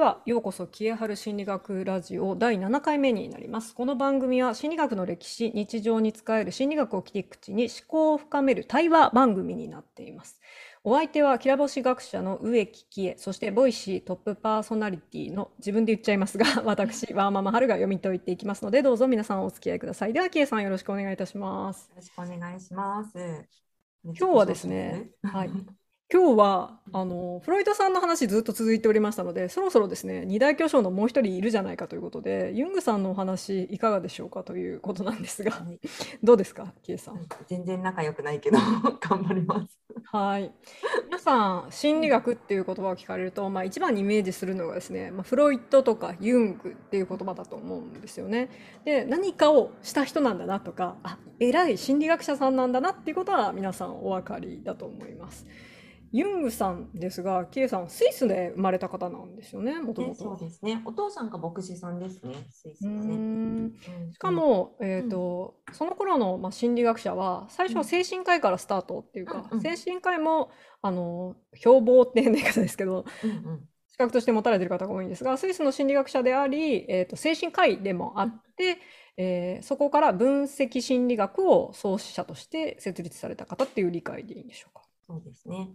では、ようこそ、キエハル心理学ラジオ第7回目になります。この番組は心理学の歴史、日常に使える心理学を切り口に思考を深める対話番組になっています。お相手は、きらぼし学者の植木喜恵、そして Voicyトップパーソナリティの自分で言っちゃいますが、私、ワーママハルが読み解いていきますので、どうぞ皆さんお付き合いください。では、喜恵さんよろしくお願いいたします。よろしくお願いします。今日はですね、はい。今日はあのフロイトさんの話ずっと続いておりましたのでそろそろですね二大巨匠のもう一人いるじゃないかということでユングさんのお話いかがでしょうかということなんですが、はい、どうですかキエさん全然仲良くないけど 頑張ります。はい。皆さん心理学っていう言葉を聞かれると、まあ、一番にイメージするのがですね、まあ、フロイトとかユングっていう言葉だと思うんですよね。で何かをした人なんだなとかあ偉い心理学者さんなんだなっていうことは皆さんお分かりだと思います。ユングさんですが、キエさん、スイスで生まれた方なんですよね、もともと。そうですね。お父さんが牧師さんですね、スイスはね。しかも、えっ、ー、と、うん、その頃の、まあ、心理学者は、最初は精神科医からスタートっていうか、うん、精神科医も、あの、標榜って変な言い方ですけど、うんうん資格として持たれている方が多いんですが、スイスの心理学者であり、えーと、精神科医でもあって、うん、えー、そこから分析心理学を創始者として設立された方っていう理解でいいんでしょうか？そうですね。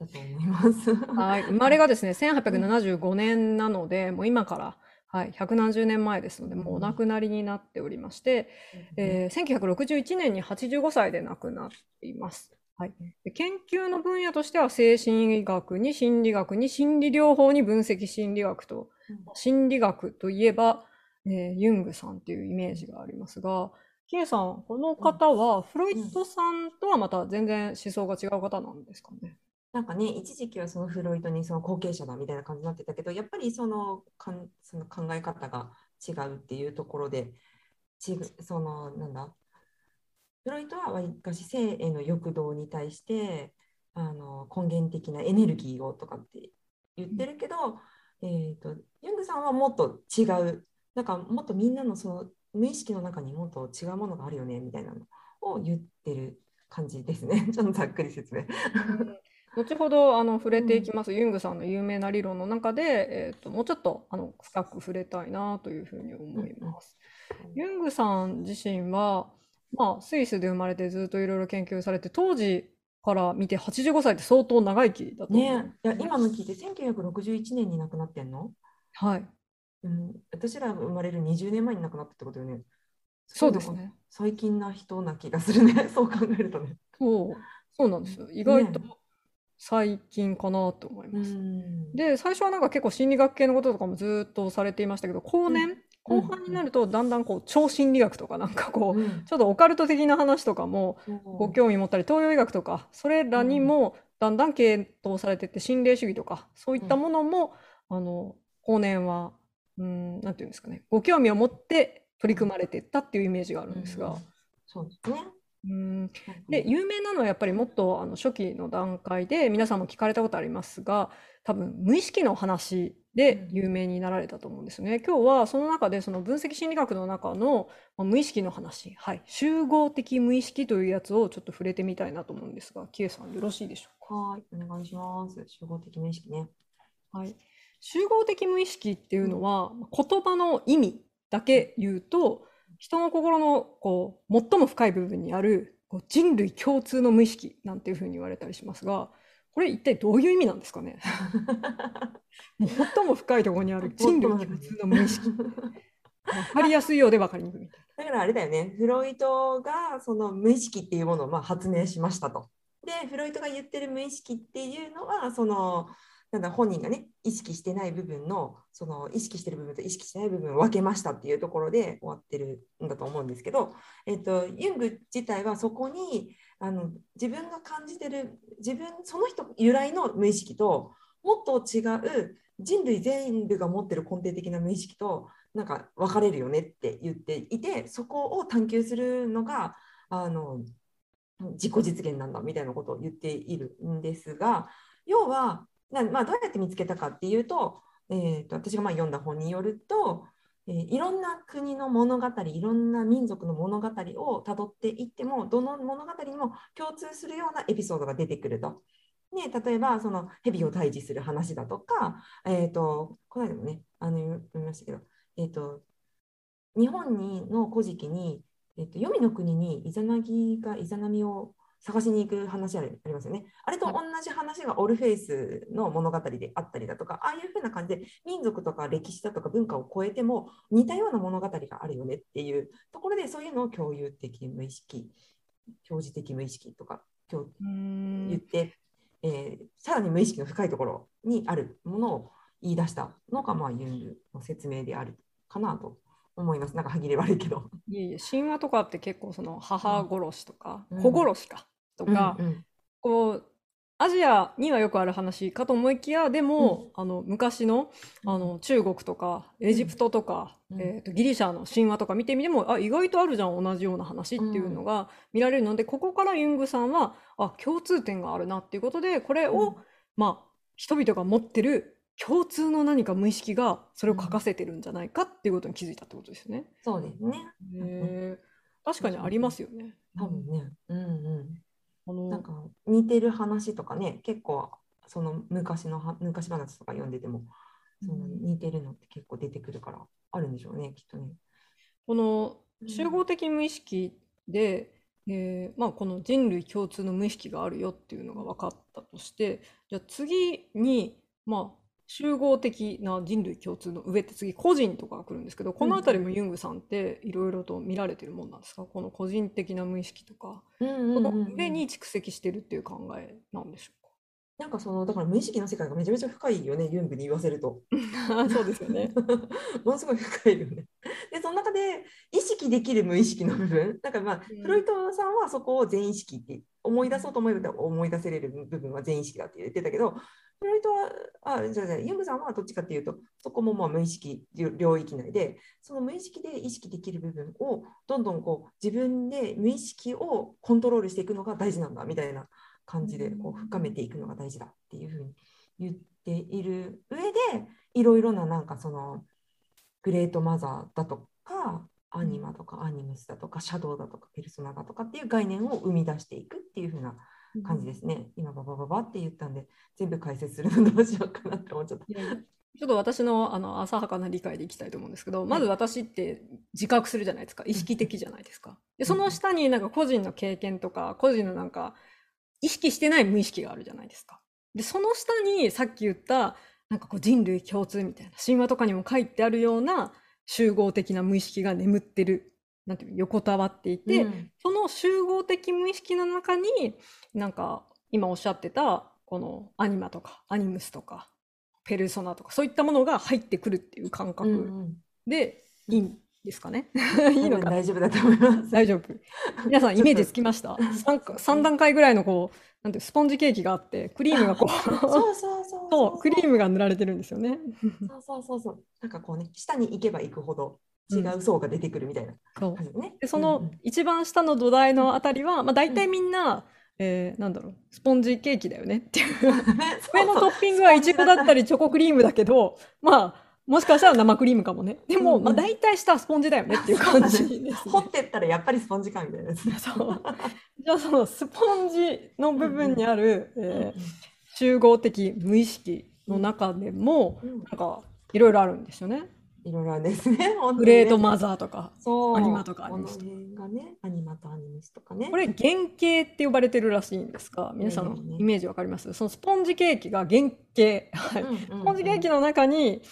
だと思います。はい、生まれがですね、1875年なので、もう今から、はい、百何十年前ですので、もうお亡くなりになっておりまして、うん、えー、1961年に85歳で亡くなっています。はい、研究の分野としては精神医学に心理学に心理療法に分析心理学と、うん、心理学といえば、えー、ユングさんっていうイメージがありますが、キエさん、この方はフロイトさんとはまた全然思想が違う方なんですかね？なんかね、一時期はそのフロイトにその後継者だみたいな感じになってたけど、やっぱりそのかんその考え方が違うっていうところで、ちそのなんだ、フロイトはわりかし性への欲動に対してあの根源的なエネルギーをとかって言ってるけど、うん、えーと、ユングさんはもっと違う、なんかもっとみんなのその無意識の中にもっと違うものがあるよねみたいなのを言ってる感じですね。ちょっとざっくり説明。後ほどあの触れていきます、ユングさんの有名な理論の中で、えーと、もうちょっとあの深く触れたいなというふうに思います。ユングさん自身は、まあ、スイスで生まれてずっといろいろ研究されて当時から見て85歳って相当長生きだとね。いや今の聞いて1961年に亡くなってんの？はい、うん、私ら生まれる20年前に亡くなったってことよね。そうですね。最近な人な気がするね。そう考えるとね。そう。そうなんですよ。意外と、ね最近かなと思います。で最初はなんか結構心理学系のこととかもずっとされていましたけど後年、うん、後半になるとだんだんこう超心理学とかなんかこう、うん、ちょっとオカルト的な話とかもご興味持ったり東洋医学とかそれらにもだんだん系統されてって心霊主義とかそういったものも、あの後年はうんなんていうんですかねご興味を持って取り組まれていったっていうイメージがあるんですが。そうですねうんで有名なのはやっぱりもっとあの初期の段階で皆さんも聞かれたことありますが多分無意識の話で有名になられたと思うんですね。今日はその中でその分析心理学の中の無意識の話、はい、集合的無意識というやつをちょっと触れてみたいなと思うんですが、キエさんよろしいでしょうか？はい、お願いします。集合的無意識ね。はい、集合的無意識っていうのは、言葉の意味だけ言うと、人の心のこう最も深い部分にあるこう人類共通の無意識なんていうふうに言われたりしますがこれ一体どういう意味なんですかね？最も深いところにある 人類共通の無意識。分かりやすいようで分かりにくいみたいな。だからあれだよね、フロイトがその無意識っていうものをまあ発明しましたと。で、フロイトが言ってる無意識っていうのは、そのなんだ本人がね意識してない部分のその意識してる部分と意識してない部分を分けましたっていうところで終わってるんだと思うんですけど、えっと、ユング自体はそこにあの自分が感じてる自分その人由来の無意識ともっと違う人類全部が持ってる根底的な無意識となんか分かれるよねって言っていてそこを探求するのがあの自己実現なんだみたいなことを言っているんですが要はなまあ、どうやって見つけたかっていうと,、えーと、私がまあ読んだ本によると、えー、いろんな国の物語いろんな民族の物語をたどっていってもどの物語にも共通するようなエピソードが出てくると。ね、例えばその蛇を退治する話だとか、えーと、この間もねあの読みましたけど、えーと、日本にの古事記に、えーと、黄泉の国にイザナギがイザナミを探しに行く話ありますよね。あれと同じ話がオルフェイスの物語であったりだとか、ああいうふうな感じで民族とか歴史だとか文化を超えても似たような物語があるよねっていうところでそういうのを共有的無意識、表示的無意識とか言って、えー、さらに無意識の深いところにあるものを言い出したのが、まあ、ユングの説明であるかなと思います。なんか歯切れ悪いけど。いえいえ、神話とかって結構その母殺しとか、うん、子殺しかとか、うんうん、こうアジアにはよくある話かと思いきやでも、うん、あの昔のあの中国とかエジプトとか、うん、えーと、ギリシャの神話とか見てみてもあ意外とあるじゃん同じような話っていうのが見られるので、ここからユングさんはあ共通点があるなっていうことでこれを、まあ人々が持ってる共通の何か無意識がそれを書かせてるんじゃないかっていうことに気づいたってことですよね。そうですね。へ確かにありますよね。多分ね。うんうんあのなんか似てる話とかね結構その昔の昔話とか読んでてもその似てるのって結構出てくるからあるんでしょうねきっとね。この集合的無意識で、うん、えー、まあ、この人類共通の無意識があるよっていうのが分かったとしてじゃあ次にまあ集合的な人類共通の上って次個人とかが来るんですけどこの辺りもユングさんっていろいろと見られてるもんなんですか？この個人的な無意識とか、うんうんうんうん、この上に蓄積してるっていう考えなんでしょうか？なんかそのだから無意識の世界がめちゃめちゃ深いよねユングに言わせると。そうですよね。ものすごい深いよね。でその中で意識できる無意識の部分なんかまあ、うん、フロイトさんはそこを全意識って思い出そうと思えば思い出せれる部分は全意識だって言ってたけどフロイトは、あ、じゃあ、ユングさんはどっちかっていうと、そこもまあ無意識領域内で、その無意識で意識できる部分を、どんどんこう自分で無意識をコントロールしていくのが大事なんだみたいな感じで、こう深めていくのが大事だっていうふうに言っている上で、いろいろななんかその、グレートマザーだとか、アニマとかアニムスだとか、シャドウだとか、ペルソナだとかっていう概念を生み出していくっていうふうな感じですね。今ババババって言ったんで全部解説するのどうしようかなって思っちゃった。ちょっと私のあの浅はかな理解でいきたいと思うんですけど、まず私って自覚するじゃないですか。意識的じゃないですか。で、その下になんか個人の経験とか、個人のなんか意識してない無意識があるじゃないですか。で、その下にさっき言ったなんかこう人類共通みたいな神話とかにも書いてあるような集合的な無意識が眠ってるなんていう横たわっていて、うん、その集合的無意識の中になんか今おっしゃってたこのアニマとかアニムスとかペルソナとかそういったものが入ってくるっていう感覚でいいんですかね、うん、いいのか？大丈夫だと思います。大丈夫。皆さんイメージつきました？3, 3段階ぐらいのこうなんてスポンジケーキがあってクリームがこうそうそうそうそう。クリームが塗られてるんですよね。そうそうそうそう。なんかこうね下に行けば行くほど違う層が出てくるみたいな感じね。でその一番下の土台のあたりは、まあ、大体みんな、えー、なんだろうスポンジケーキだよねっていう。上のトッピングはいちごだったりチョコクリームだけどまあもしかしたら生クリームかもね。でも、まあ、大体下はスポンジだよねっていう感じ。です、ね、掘ってったらやっぱりスポンジかみたいな、そう。じゃあそのスポンジの部分にある、えー、集合的無意識の中でも、なんかいろいろあるんですよね。いろいろです ね。グレートマザーとか、そう。アニマとかアニメスがね、アニマとアニメスとかね。これ原型って呼ばれてるらしいんですか。皆さんのイメージわかります？そのスポンジケーキが原型、はい、スポンジケーキの中に、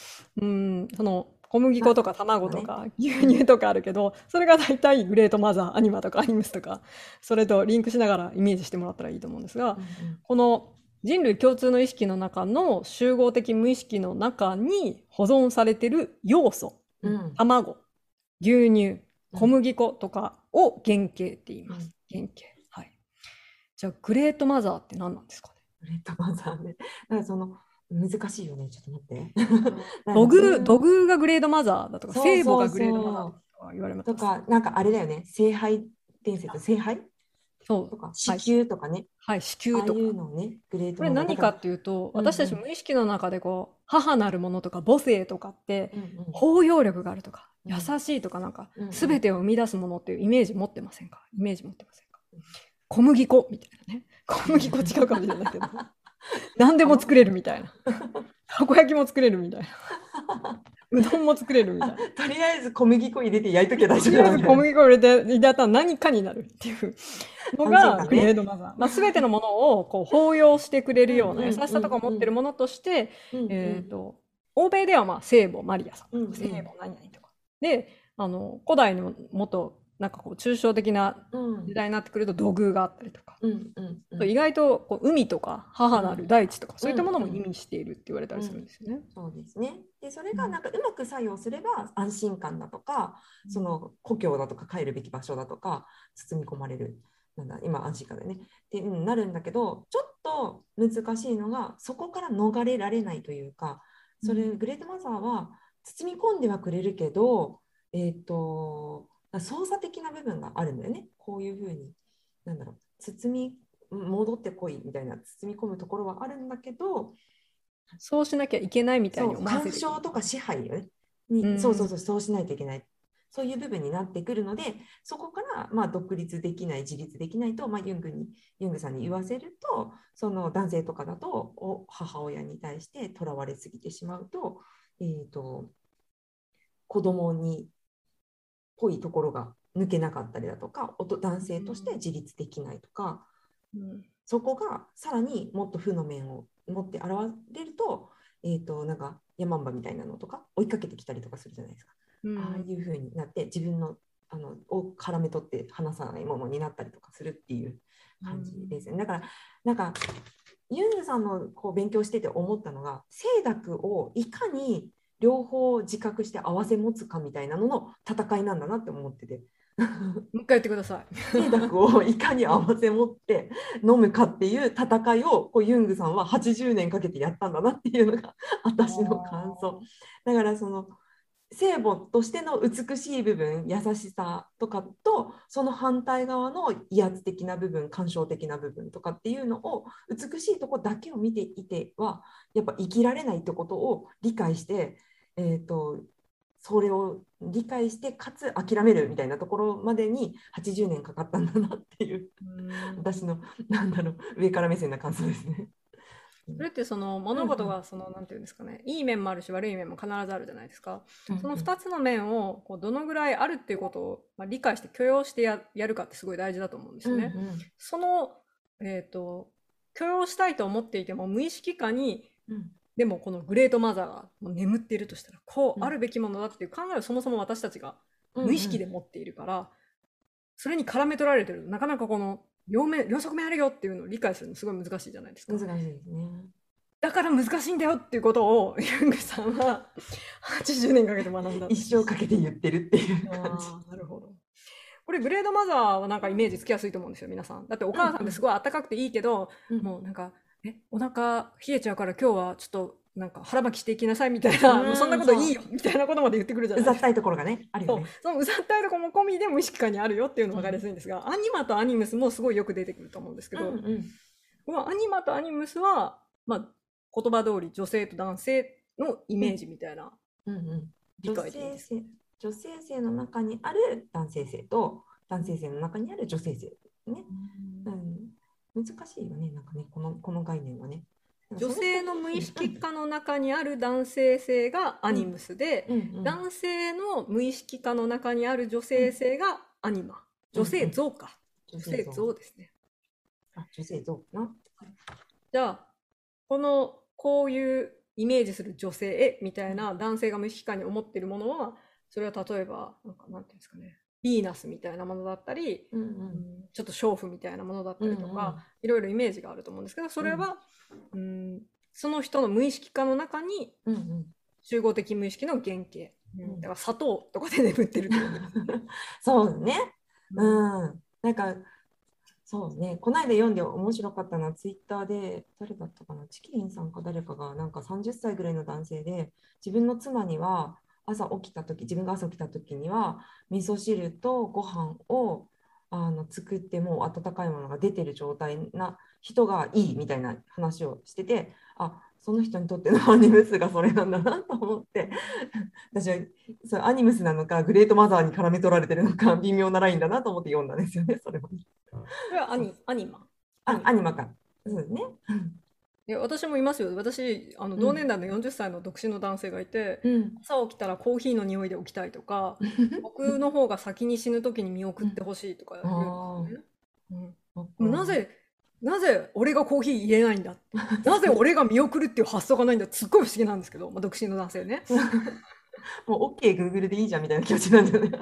うん、その小麦粉とか卵とか牛乳とかあるけど、それが大体グレートマザー、アニマとかアニメスとか、それとリンクしながらイメージしてもらったらいいと思うんですが、この人類共通の意識の中の集合的無意識の中に保存されてる要素、うん、卵牛乳小麦粉とかを原型って言います、うん、原型。はい。じゃあグレートマザーって何なんですかね？グレートマザーね。だからその難しいよね。ちょっと待って。土偶土偶がグレードマザーだとか聖母がグレードマザーとか言われます。とかなんかあれだよね。聖杯伝説。聖杯？そう。とか子宮とかね、はい、子宮とか。いうのね、グレートこれ何かっていうと、私たち無意識の中でこう、母なるものとか母性とかって、包容力があるとか、優しいとかなんか、すべてを生み出すものっていうイメージ持ってませんか？イメージ持ってませんか？小麦粉みたいなね。小麦粉違うかもしれないけど。何でも作れるみたいな。たこ焼きも作れるみたいな。うどんも作れるみたいな。とりあえず小麦粉入れて焼いとけば大丈夫だみた小麦粉を入れて入れたら何かになるっていうのがグレードマザー。まあ、全てのものをこう包容してくれるような優しさとかを持ってるものとして、えー、と欧米ではまあ聖母マリアさんとか聖母何々とか。であの古代にももっとなんかこう抽象的なうん時代になってくると土偶があったりとか。うんうんうん意外とこう海とか母なる大地とか、そういったものもうん意味しているって言われたりするんですよね。そうですね。で、それがなんかうまく作用すれば安心感だとか、その故郷だとか帰るべき場所だとか包み込まれる。なんだ今安心感だよねってうんなるんだけどちょっと難しいのがそこから逃れられないというかそれ、うんグレートマザーは包み込んではくれるけどえっ、と操作的な部分があるんだよね。こういうふうになんだろう包み戻ってこいみたいな包み込むところはあるんだけどそうしなきゃいけないみたいそうに思わせて干渉とか支配よね。に、うん。そうそうそうそうしないといけない。そういう部分になってくるのでそこからまあ独立できない自立できないと、まあ、ユングにユングさんに言わせるとその男性とかだとお母親に対してとらわれすぎてしまうと,、えー、と子供にぽいところが抜けなかったりだとか男性として自立できないとか、うんそこがさらにもっと負の面を持って現れると,、えー、となんかヤマンバみたいなのとか追いかけてきたりとかするじゃないですか。うんああいう風になって自分のあのを絡め取って離さないものになったりとかするっていう感じですね。だからなんかユングさんのこう勉強してて思ったのが清濁をいかに両方自覚して合わせ持つかみたいなのの戦いなんだなって思ってて。もう一回言ってください。清濁をいかに合わせ持って飲むかっていう戦いをこうユングさんは80年かけてやったんだなっていうのが私の感想。だからその聖母としての美しい部分優しさとかとその反対側の威圧的な部分感傷的な部分とかっていうのを美しいとこだけを見ていてはやっぱ生きられないってことを理解して、えー、とそれを理解してかつ諦めるみたいなところまでに80年かかったんだなっていううん私のなんだろう上から目線な感想ですね。それってその物事がそのなんていうんですかねいい面もあるし悪い面も必ずあるじゃないですか。その2つの面をこうどのぐらいあるっていうことを、まあ、理解して許容してややるかってすごい大事だと思うんですよね。うんうんその、えー、と許容したいと思っていても無意識化にうんでもこのグレートマザーが眠っているとしたらこううんあるべきものだっていう考えをそもそも私たちがうん無意識で持っているから、それに絡め取られてるとなかなかこの両面両側面あるよっていうのを理解するのすごい難しいじゃないですか。難しいですね。だから難しいんだよっていうことをユングさんは80年かけて学んだ一生かけて言ってるっていう感じ。なるほど。これグレードマザーはなんかイメージつきやすいと思うんですよ皆さん。だってお母さんってすごい暖かくていいけど、うんもうなんかえお腹冷えちゃうから今日はちょっとなんか腹巻きしていきなさいみたいな、うん。もうそんなこといいよみたいなことまで言ってくるじゃない。うざったいところがね、あるよね。そのうざったいところも込みで無意識化にあるよっていうのが分かりやすいんですが、アニマとアニムスもすごいよく出てくると思うんですけど、うんうんこのアニマとアニムスは、まあ、言葉通り女性と男性のイメージみたいなうんうん。理女解でいいです。性性女性性の中にある男性性と男性性の中にある女性性ね、うん、難しいよねなんかねこのこの概念はね。女性の無意識化の中にある男性性がアニムスで、うん。うん男性の無意識化の中にある女性性がアニマ。女性像か。女女性像ですね。あ女性像かなじゃあ、この、こういうイメージする女性みたいな男性が無意識化に思っているものは、それは例えば、なんか、なんていうんですかね、ヴィーナスみたいなものだったり、うんううんんちょっと娼婦みたいなものだったりとか、いろいろイメージがあると思うんですけど、それは、うん、その人の無意識化の中に集合的無意識の原型。ん。だから砂糖とかで眠ってるってことですね。そうね。うん。うん。なんかそうね。この間読んで面白かったのはツイッターで誰だったかな？チキリンさんか誰かがなんか30歳ぐらいの男性で自分の妻には朝起きた時自分が朝起きた時には味噌汁とご飯をあの作ってもう温かいものが出てる状態な人がいいみたいな話をしててあその人にとってのアニムスがそれなんだなと思って 私はそうアニムスなのかグレートマザーに絡め取られてるのか 微妙なラインだなと思って読んだんですよねそれは。これはアニアニマ。あアニマか。そうですね。いや私もいますよ私あのうん同年代の40歳の独身の男性がいて、うん。朝起きたらコーヒーの匂いで起きたいとか 僕の方が先に死ぬ時に見送ってほしいとか言うんですよね。うんなぜなぜ俺がコーヒー入れないんだって なぜ俺が見送るっていう発想がないんだすっごい不思議なんですけど、まあ、独身の男性ね。もう OK、Google でいいじゃんみたいな気持ちなんだよね。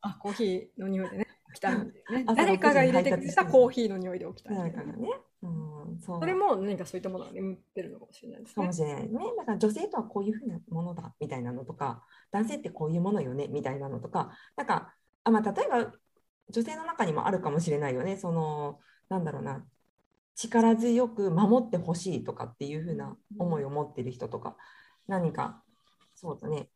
あコーヒーの匂いでね起きたいんだよね。朝誰かが入れてくれ6時に配達してたコーヒーの匂いで起きたいね誰かがね。うん、そう。それも何かそういったものが眠ってるのかもしれないですねかも。しれないね。だから女性とはこういうふうなものだみたいなのとか、男性ってこういうものよねみたいなのとか、なんか、あまあ、例えば女性の中にもあるかもしれないよね。その、なんだろうな、力強く守ってほしいとかっていうふうな思いを持ってる人とか、何か、そうだね、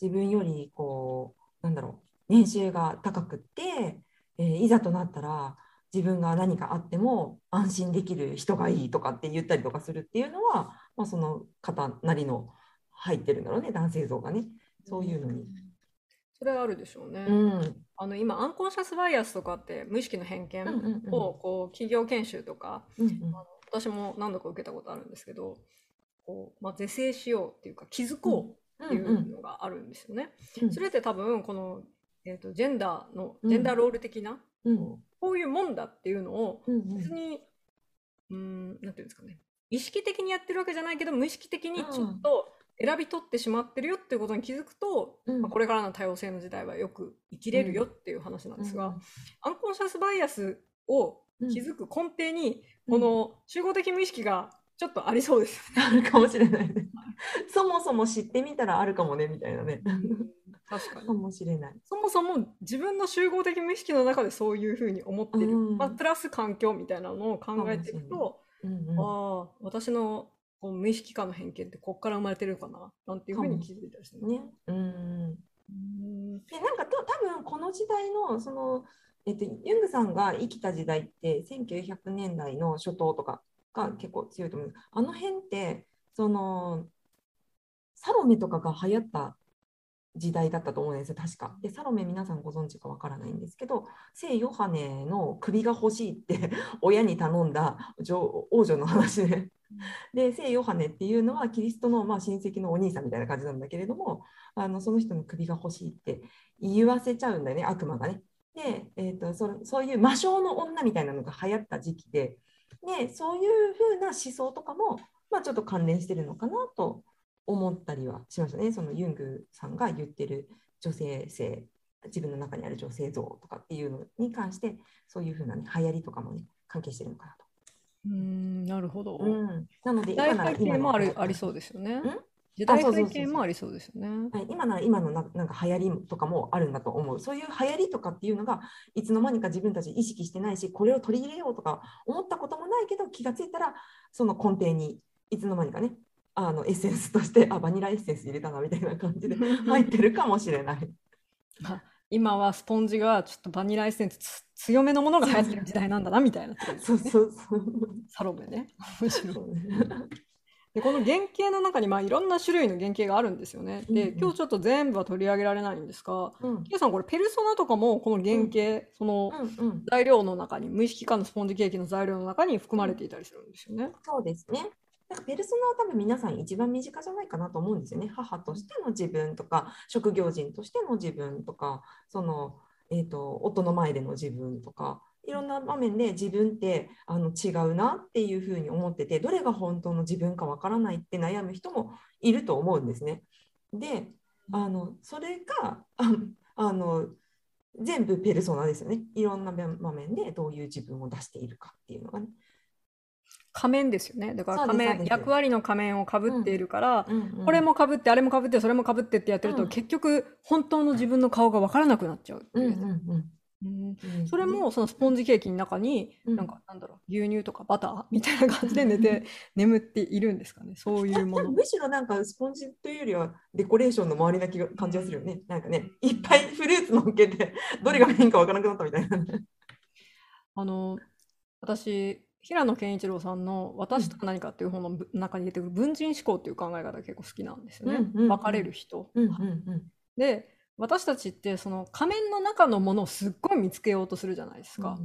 自分よりこう、なんだろう、年収が高くって、えーいざとなったら、自分が何かあっても安心できる人がいいとかって言ったりとかするっていうのは、まあ、その方なりの入ってるんだろうね男性像がね。そういうのに。それはあるでしょうね。うん。あの今アンコンシャスバイアスとかって無意識の偏見をこう企業研修とかうんうん。私も何度か受けたことあるんですけどこう、まあ、是正しようっていうか気づこうっていうのがあるんですよね。うんそれって多分この、えー、とジェンダーのうん。ジェンダーロール的な、うんこういうもんだっていうのをうんうん。別にうーんなんていうんですかね。意識的にやってるわけじゃないけど無意識的にちょっと選び取ってしまってるよっていうことに気づくと、うん。まあ、これからの多様性の時代はよく生きれるよっていう話なんですが、アンコンシャスバイアスをうん気づく根底に、うん。この集合的無意識がちょっとありそうですよね。あるかもしれないね。そもそも知ってみたらあるかもねみたいなね。確かに。かもしれない。そもそも自分の集合的無意識の中でそういうふうに思ってる、うん。まあ、プラス環境みたいなのを考えていくと、うんうん。ああ私のこう無意識化の偏見ってこっから生まれてるのかな？なんていうふうに気づいたりするね。うん。うん。でなんかと多分この時代のその、えっと、ユングさんが生きた時代って1900年代の初頭とかが結構強いと思う。あの辺ってそのサロメとかが流行った時代だったと思うんですよ確か。でサロメ皆さんご存知かわからないんですけど聖ヨハネの首が欲しいって 親に頼んだ女王女の話で。で聖ヨハネっていうのはキリストのまあ親戚のお兄さんみたいな感じなんだけれどもあのその人の首が欲しいって言わせちゃうんだよね悪魔がね。で、えー、とそそういう魔性の女みたいなのが流行った時期で。でそういうふうな思想とかも、まあ、ちょっと関連してるのかなと思ったりはしましたね。そのユングさんが言ってる女性性自分の中にある女性像とかっていうのに関してそういうふうな、ね、流行りとかもね関係してるのかなと。うんなるほど、うん、なので今なら今の背景もあるありそうですよねん？時代背景もありそうですよねはい、今なら今のななんか流行りとかもあるんだと思う。そういう流行りとかっていうのがいつの間にか自分たち意識してないし、これを取り入れようとか思ったこともないけど、気がついたらその根底にいつの間にかね、あのエッセンスとして、あ、バニラエッセンス入れたなみたいな感じで 入ってるかもしれない。あ今はスポンジがちょっとバニラエッセンスつ強めのものが流行ってる時代なんだなみたいなってことですそうねそうそう。サロメねむしろそうねでこの原型の中にまあいろんな種類の原型があるんですよね。で、うんうん今日ちょっと全部は取り上げられないんですが、うんケイさんこれペルソナとかもこの原型、そのうんうん、材料の中に無意識化のスポンジケーキの材料の中に含まれていたりするんですよね。そうですね。なんかペルソナは多分皆さん一番身近じゃないかなと思うんですよね。母としての自分とか、職業人としての自分とか、その、えー、と夫の前での自分とか、いろんな場面で自分ってあの違うなっていうふうに思ってて、どれが本当の自分かわからないって悩む人もいると思うんですね。で、あのそれがあの全部ペルソナですよね。いろんな場面でどういう自分を出しているかっていうのがね。仮面ですよね。だから仮面、役割の仮面をかぶっているから、うんうんこれもかぶって、あれもかぶって、それもかぶってってやってると、うん結局本当の自分の顔がわからなくなっちゃうってうんいうう。んうんうんうんそれもそのスポンジケーキの中に、うんなんかなんだろう牛乳とかバターみたいな感じで寝て眠っているんですかねそういうもの。むしろなんかスポンジというよりはデコレーションの周りな気が感じがするよね。なんかね、いっぱいフルーツ乗っけて、どれがメインかわからなくなったみたいなね。あの私平野健一郎さんの「私とは何か」っていう本のぶ中に出てくる文人思考っていう考え方が結構好きなんですよね。うんうんうん分かれる人。うんうんで私たちってその仮面の中のものをすっごい見つけようとするじゃないですか。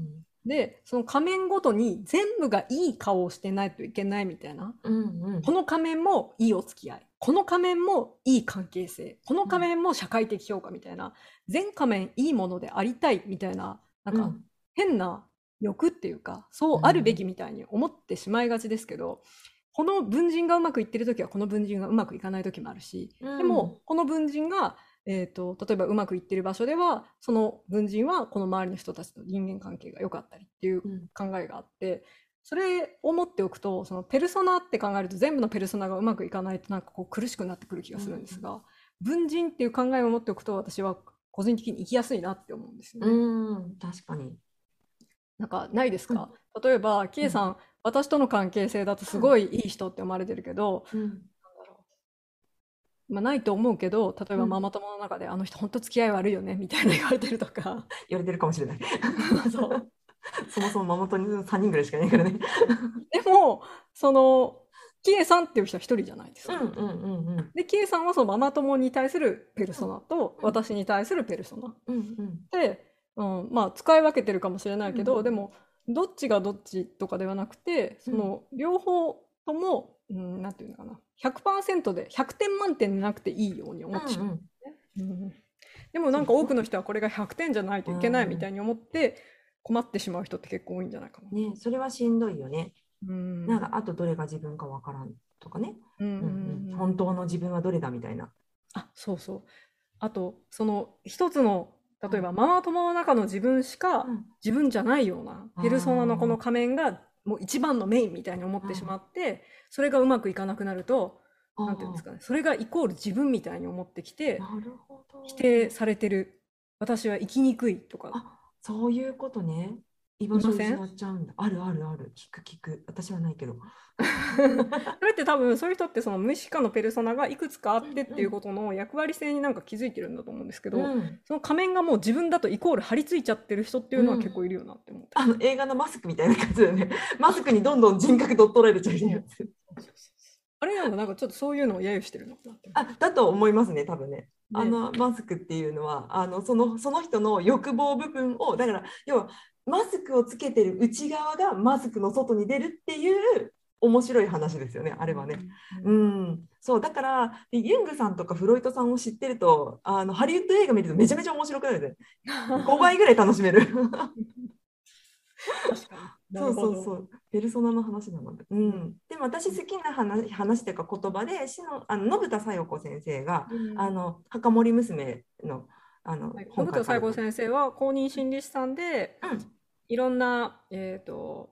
で、その仮面ごとに全部がいい顔をしてないといけないみたいな。うんうんこの仮面もいいお付き合い。この仮面もいい関係性。この仮面も社会的評価みたいな。全仮面いいものでありたいみたいな、なんかうん変な欲っていうか、そうあるべきみたいに思ってしまいがちですけど、この文人がうまくいってる時はこの文人がうまくいかない時もあるし、でも、この文人が、えー、と例えばうまくいってる場所ではその文人はこの周りの人たちと人間関係が良かったりっていううん考えがあってそれを持っておくとそのペルソナって考えると全部のペルソナがうまくいかないとなんかこう苦しくなってくる気がするんですが、文人っていう考えを持っておくと私は個人的に生きやすいなって思うんですよね。うん確かに。なんかないですか、例えばキエさん、私との関係性だとすごいいい人って思われてるけど、うん。まあ、ないと思うけど例えばうん。ママ友の中で、あの人本当付き合い悪いよねみたいな言われてるとか。言われてるかもしれない。そう。そもそもママ友に3人ぐらいしかいないからね。でもそのキエさんっていう人は一人じゃないですか。うんうんうんうん。でキエさんはそのママ友に対するペルソナと私に対するペルソナ。うんうん。で、うん、まあ使い分けてるかもしれないけど、うんでもどっちがどっちとかではなくてその両方とも、うん、なんていうのかな100%で100点満点でなくていいように思ってしまう。うんでもなんか多くの人はこれが100点じゃないといけないみたいに思って困ってしまう人って結構多いんじゃないかな。ねそれはしんどいよね。うんなんかあとどれが自分かわからんとかね。うんうんうんうん本当の自分はどれだみたいな。あそうそうあとその一つの例えばママ友の中の自分しかうん。自分じゃないようなペルソナのこの仮面がもう一番のメインみたいに思ってしまってそれがうまくいかなくなるとなんていうんですかねそれがイコール自分みたいに思ってきて。否定されてる。私は生きにくいとか。あそういうことね。居場所失っちゃうんだ。あるあるある。聞く聞く。私はないけど。それって多分そういう人ってその無意識化のペルソナがいくつかあってっていうことの役割性になんか気づいてるんだと思うんですけど、うんその仮面がもう自分だとイコール張り付いちゃってる人っていうのは結構いるよなって思って。あの映画のマスクみたいな感じだよね。マスクにどんどん人格取っ取られちゃうやつ。あれなんかなんかちょっとそういうのを揶揄してるの？かな。あだと思いますね、多分ね。ねあのマスクっていうのはあのそのその人の欲望部分をだから要はマスクをつけてる内側がマスクの外に出るっていう面白い話ですよねあれはね。ううんん、そうだからでユングさんとかフロイトさんを知ってるとあのハリウッド映画見るとめちゃめちゃ面白くなるね。5倍ぐらい楽しめる。そうそうう。そう、ペルソナの話なので。うん、でも私好きな話話というか言葉で、しのあの信田小夜子先生が、うんあの墓守娘のあのはい、信田西郷先生は公認心理師さんで、うんいろんな、えっ、と、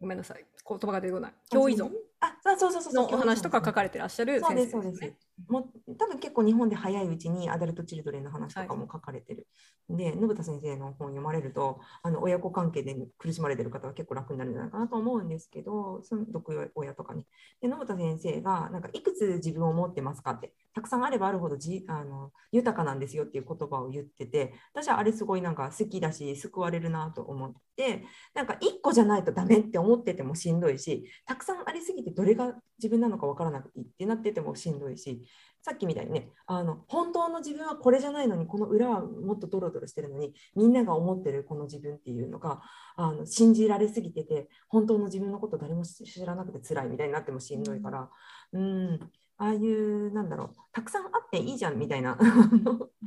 ごめんなさい、言葉が出てこない。共依存あ、そうそうそうそうのお話とか書かれてらっしゃるそう先ですそうです生ですね。。もう多分結構日本で早いうちにアダルト・チルドレンの話とかも書かれてる。で、信田先生の本読まれると、あの親子関係で苦しまれてる方は結構楽になるんじゃないかなと思うんですけど、その毒親とかね。で、信田先生が、なんかいくつ自分を持ってますかって、たくさんあればあるほどじあの豊かなんですよっていう言葉を言ってて、私はあれすごいなんか好きだし、救われるなと思って、なんか1個じゃないとダメって思っててもしんどいし、たくさんありすぎてどれが自分なのかわからなくていいってなっててもしんどいし、さっきみたいにね、あの本当の自分はこれじゃないのに、この裏はもっとドロドロしてるのに、みんなが思ってるこの自分っていうのがあの信じられすぎてて、本当の自分のこと誰も知らなくて辛いみたいになってもしんどいから、うん、ああいう、なんだろう、たくさんあっていいじゃんみたいな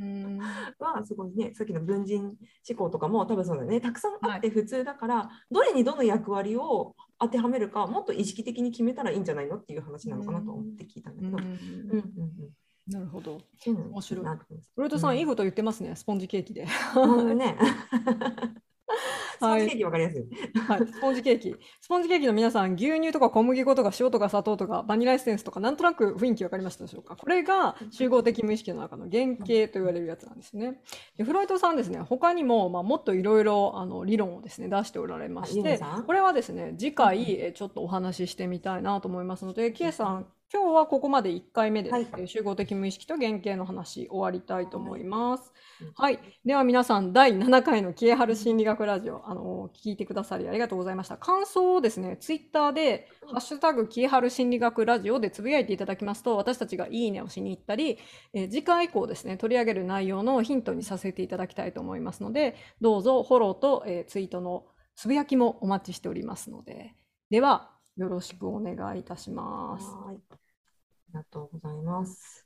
うん。はすごいね、さっきの文人思考とかも多分そうだよね、たくさんあって普通だから、どれにどの役割を当てはめるか、もっと意識的に決めたらいいんじゃないのっていう話なのかなと思って聞いたんだけど、うんうんうんなるほど。面白い。なと思いますフロイトさん、うん。いいこと言ってますね、スポンジケーキで。うんね。スポンジケーキわかりやすい。はい、スポンジケーキ。スポンジケーキの皆さん、牛乳とか小麦粉とか塩とか砂糖とかバニラエッセンスとか、なんとなく雰囲気わかりましたでしょうか？これが集合的無意識の中の原型と言われるやつなんですね。でフロイトさんですね、他にも、まあ、もっといろいろあの理論をですね、出しておられましてこれはですね、次回、えちょっとお話ししてみたいなと思いますので、キエさん、今日はここまで1回目で、はいえー集合的無意識と原型の話終わりたいと思います。うんはい。では皆さん、第7回のキエハル心理学ラジオ、あの聞いてくださりありがとうございました。感想をですね、ツイッターで、うんハッシュタグキエハル心理学ラジオでつぶやいていただきますと、私たちがいいねをしに行ったり、えー次回以降ですね、取り上げる内容のヒントにさせていただきたいと思いますので、どうぞフォローと、えーツイートのつぶやきもお待ちしておりますので、では、よろしくお願いいたします。ありがとうございます。